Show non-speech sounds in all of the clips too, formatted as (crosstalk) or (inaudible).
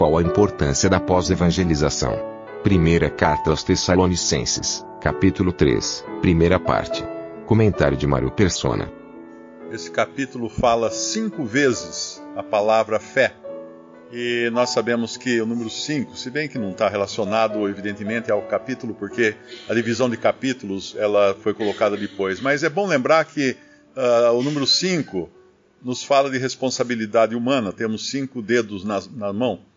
Qual a importância da pós-evangelização? Primeira Carta aos Tessalonicenses, capítulo 3, primeira parte. Comentário de Mário Persona. Esse capítulo fala cinco vezes a palavra fé. E nós sabemos que o número 5, se bem que não está relacionado, evidentemente, ao capítulo, porque a divisão de capítulos ela foi colocada depois. Mas é bom lembrar que uh, o número 5 nos fala de responsabilidade humana. Temos cinco dedos na, na mão.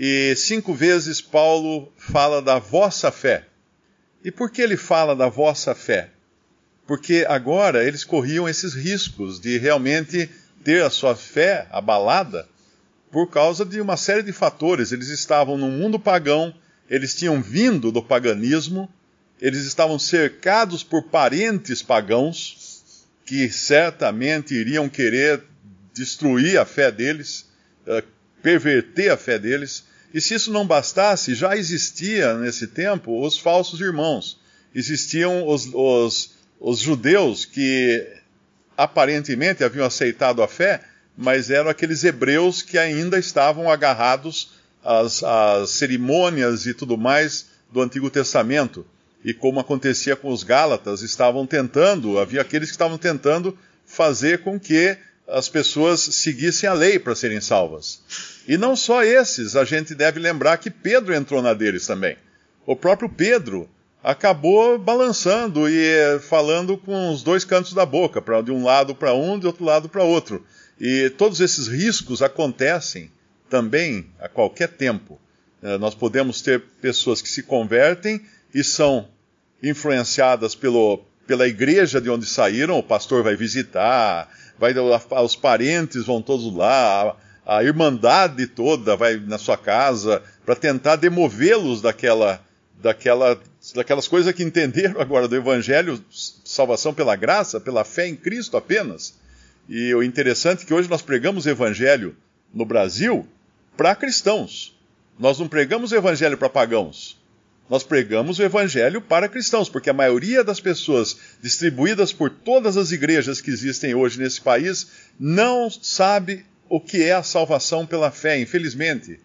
E cinco vezes Paulo fala da vossa fé. E por que ele fala da vossa fé? Porque agora eles corriam esses riscos de realmente ter a sua fé abalada por causa de uma série de fatores. Eles estavam no mundo pagão, eles tinham vindo do paganismo, eles estavam cercados por parentes pagãos que certamente iriam querer destruir a fé deles, uh, perverter a fé deles. E se isso não bastasse, já existia nesse tempo os falsos irmãos. Existiam os, os, os judeus que aparentemente haviam aceitado a fé, mas eram aqueles hebreus que ainda estavam agarrados às, às cerimônias e tudo mais do Antigo Testamento. E como acontecia com os Gálatas, estavam tentando, havia aqueles que estavam tentando fazer com que as pessoas seguissem a lei para serem salvas. E não só esses, a gente deve lembrar que Pedro entrou na deles também. O próprio Pedro acabou balançando e falando com os dois cantos da boca, pra, de um lado para um, de outro lado para outro. E todos esses riscos acontecem também a qualquer tempo. Eh, nós podemos ter pessoas que se convertem e são influenciadas pelo, pela igreja de onde saíram, o pastor vai visitar, vai, os parentes vão todos lá, a, a irmandade toda vai na sua casa para tentar demovê-los daquela, daquela, daquelas coisas que entenderam agora do evangelho, salvação pela graça, pela fé em Cristo apenas. E o interessante é que hoje nós pregamos evangelho no Brasil para cristãos. Nós não pregamos evangelho para pagãos. Nós pregamos o evangelho para cristãos, porque a maioria das pessoas distribuídas por todas as igrejas que existem hoje nesse país não sabe o que é a salvação pela fé, infelizmente.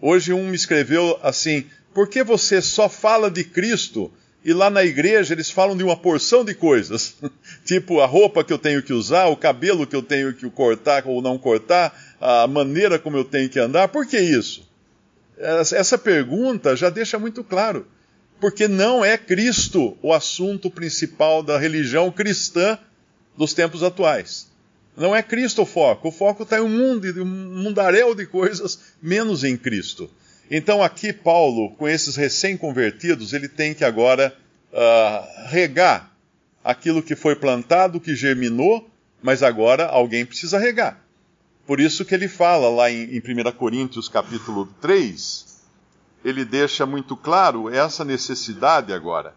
Hoje um me escreveu assim: por que você só fala de Cristo e lá na igreja eles falam de uma porção de coisas, (laughs) tipo a roupa que eu tenho que usar, o cabelo que eu tenho que cortar ou não cortar, a maneira como eu tenho que andar. Por que isso? Essa pergunta já deixa muito claro. Porque não é Cristo o assunto principal da religião cristã dos tempos atuais. Não é Cristo o foco. O foco está em um mundo, um mundaréu de coisas, menos em Cristo. Então aqui Paulo, com esses recém-convertidos, ele tem que agora uh, regar aquilo que foi plantado, que germinou, mas agora alguém precisa regar. Por isso que ele fala lá em, em 1 Coríntios capítulo 3, ele deixa muito claro essa necessidade agora.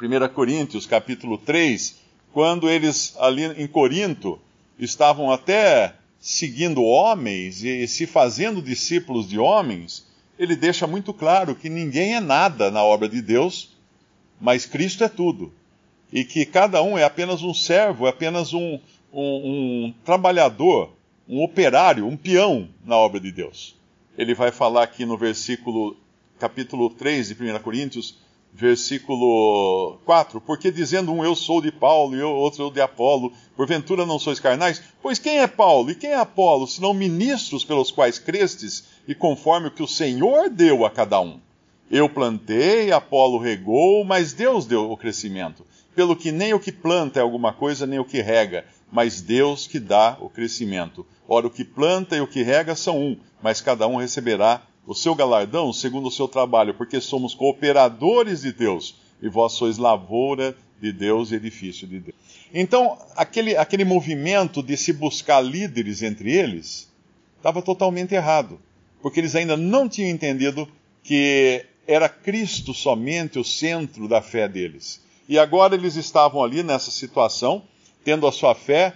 1 Coríntios capítulo 3, quando eles ali em Corinto estavam até seguindo homens e se fazendo discípulos de homens, ele deixa muito claro que ninguém é nada na obra de Deus, mas Cristo é tudo. E que cada um é apenas um servo, é apenas um, um, um trabalhador, um operário, um peão na obra de Deus. Ele vai falar aqui no versículo, capítulo 3 de 1 Coríntios, versículo 4, porque dizendo um eu sou de Paulo e outro eu de Apolo, porventura não sois carnais? Pois quem é Paulo e quem é Apolo, senão ministros pelos quais crestes e conforme o que o Senhor deu a cada um? Eu plantei, Apolo regou, mas Deus deu o crescimento. Pelo que nem o que planta é alguma coisa, nem o que rega, mas Deus que dá o crescimento. Ora, o que planta e o que rega são um, mas cada um receberá o seu galardão segundo o seu trabalho, porque somos cooperadores de Deus, e vós sois lavoura de Deus e edifício de Deus. Então, aquele, aquele movimento de se buscar líderes entre eles estava totalmente errado, porque eles ainda não tinham entendido que era Cristo somente o centro da fé deles. E agora eles estavam ali nessa situação, tendo a sua fé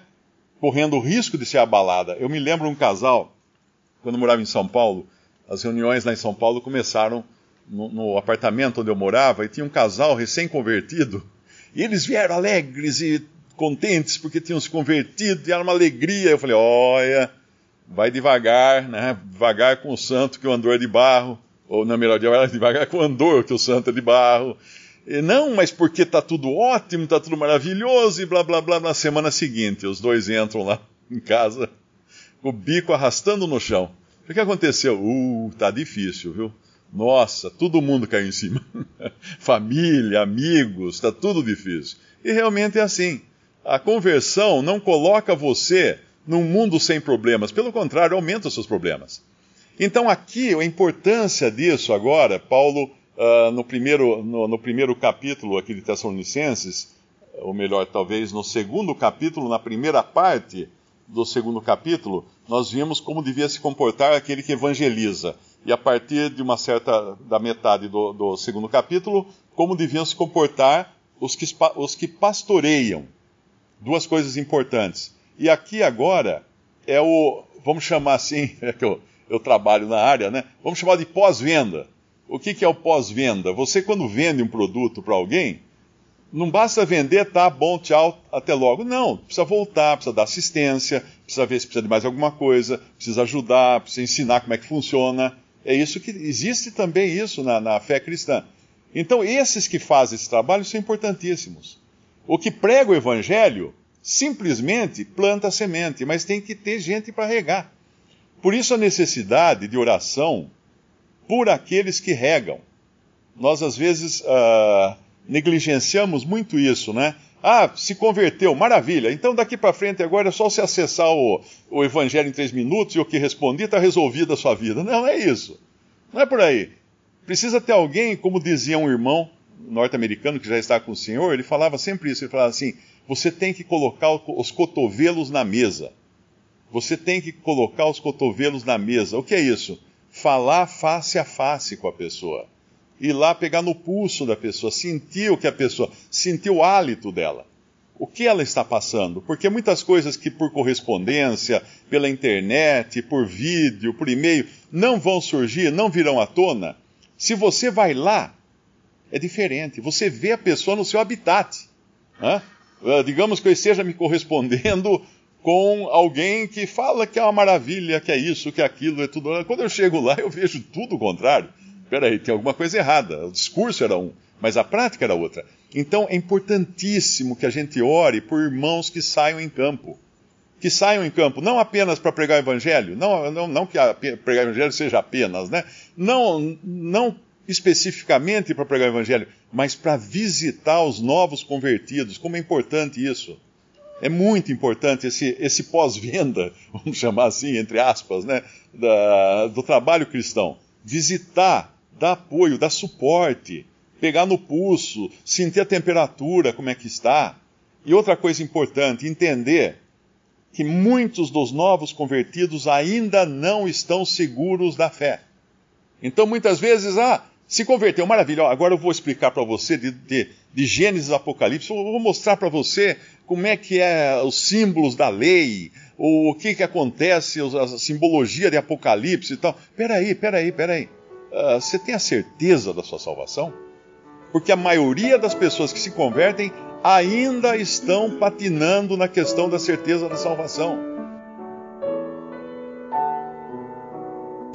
correndo o risco de ser abalada. Eu me lembro um casal, quando eu morava em São Paulo, as reuniões lá em São Paulo começaram no, no apartamento onde eu morava e tinha um casal recém-convertido. E eles vieram alegres e contentes porque tinham se convertido e era uma alegria. Eu falei: olha, vai devagar, né? Devagar com o santo que o andor é de barro. Ou, na melhor, devagar com o andor que o santo é de barro. Não, mas porque está tudo ótimo, está tudo maravilhoso e blá blá blá. Na semana seguinte, os dois entram lá (laughs) em casa com o bico arrastando no chão. O que aconteceu? Uh, tá difícil, viu? Nossa, todo mundo caiu em cima. (laughs) Família, amigos, está tudo difícil. E realmente é assim. A conversão não coloca você num mundo sem problemas, pelo contrário, aumenta os seus problemas. Então, aqui, a importância disso agora, Paulo, uh, no, primeiro, no, no, primeiro capítulo aqui de Tessalonicenses, ou melhor, talvez no segundo capítulo, na primeira parte do segundo capítulo, nós vimos como devia se comportar aquele que evangeliza e a partir de uma certa da metade do, do segundo capítulo, como deviam se comportar os que, os que pastoreiam. Duas coisas importantes. E aqui agora é o, vamos chamar assim, (laughs) é que eu, eu trabalho na área, né? Vamos chamar de pós-venda. O que, que é o pós-venda? Você, quando vende um produto para alguém, não basta vender, tá bom, tchau, até logo. Não, precisa voltar, precisa dar assistência, precisa ver se precisa de mais alguma coisa, precisa ajudar, precisa ensinar como é que funciona. É isso que existe também isso na, na fé cristã. Então, esses que fazem esse trabalho são importantíssimos. O que prega o evangelho simplesmente planta semente, mas tem que ter gente para regar. Por isso a necessidade de oração por aqueles que regam. Nós às vezes uh, negligenciamos muito isso, né? Ah, se converteu, maravilha. Então daqui para frente agora é só você acessar o, o Evangelho em três minutos e o que respondi está resolvido a sua vida. Não é isso. Não é por aí. Precisa ter alguém, como dizia um irmão norte-americano que já está com o Senhor, ele falava sempre isso. Ele falava assim: você tem que colocar os cotovelos na mesa. Você tem que colocar os cotovelos na mesa. O que é isso? Falar face a face com a pessoa ir lá pegar no pulso da pessoa, sentir o que a pessoa, sentir o hálito dela. O que ela está passando? Porque muitas coisas que por correspondência, pela internet, por vídeo, por e-mail, não vão surgir, não virão à tona. Se você vai lá, é diferente. Você vê a pessoa no seu habitat. Né? Digamos que eu esteja me correspondendo com alguém que fala que é uma maravilha, que é isso, que é aquilo, é tudo. Quando eu chego lá, (laughs) eu vejo tudo o contrário peraí, tem alguma coisa errada. O discurso era um, mas a prática era outra. Então é importantíssimo que a gente ore por irmãos que saiam em campo. Que saiam em campo, não apenas para pregar o evangelho, não, não, não que a, pregar o evangelho seja apenas, né? Não, não especificamente para pregar o evangelho, mas para visitar os novos convertidos. Como é importante isso. É muito importante esse, esse pós-venda, (laughs) vamos chamar assim, entre aspas, né? Da, do trabalho cristão. Visitar dar apoio, dar suporte, pegar no pulso, sentir a temperatura, como é que está. E outra coisa importante, entender que muitos dos novos convertidos ainda não estão seguros da fé. Então, muitas vezes, ah, se converteu, maravilha, agora eu vou explicar para você de, de, de, Gênesis Apocalipse, eu vou mostrar para você como é que é os símbolos da lei, o, o que, que acontece, a simbologia de Apocalipse e tal. Peraí, peraí, peraí. Uh, você tem a certeza da sua salvação? Porque a maioria das pessoas que se convertem ainda estão patinando na questão da certeza da salvação.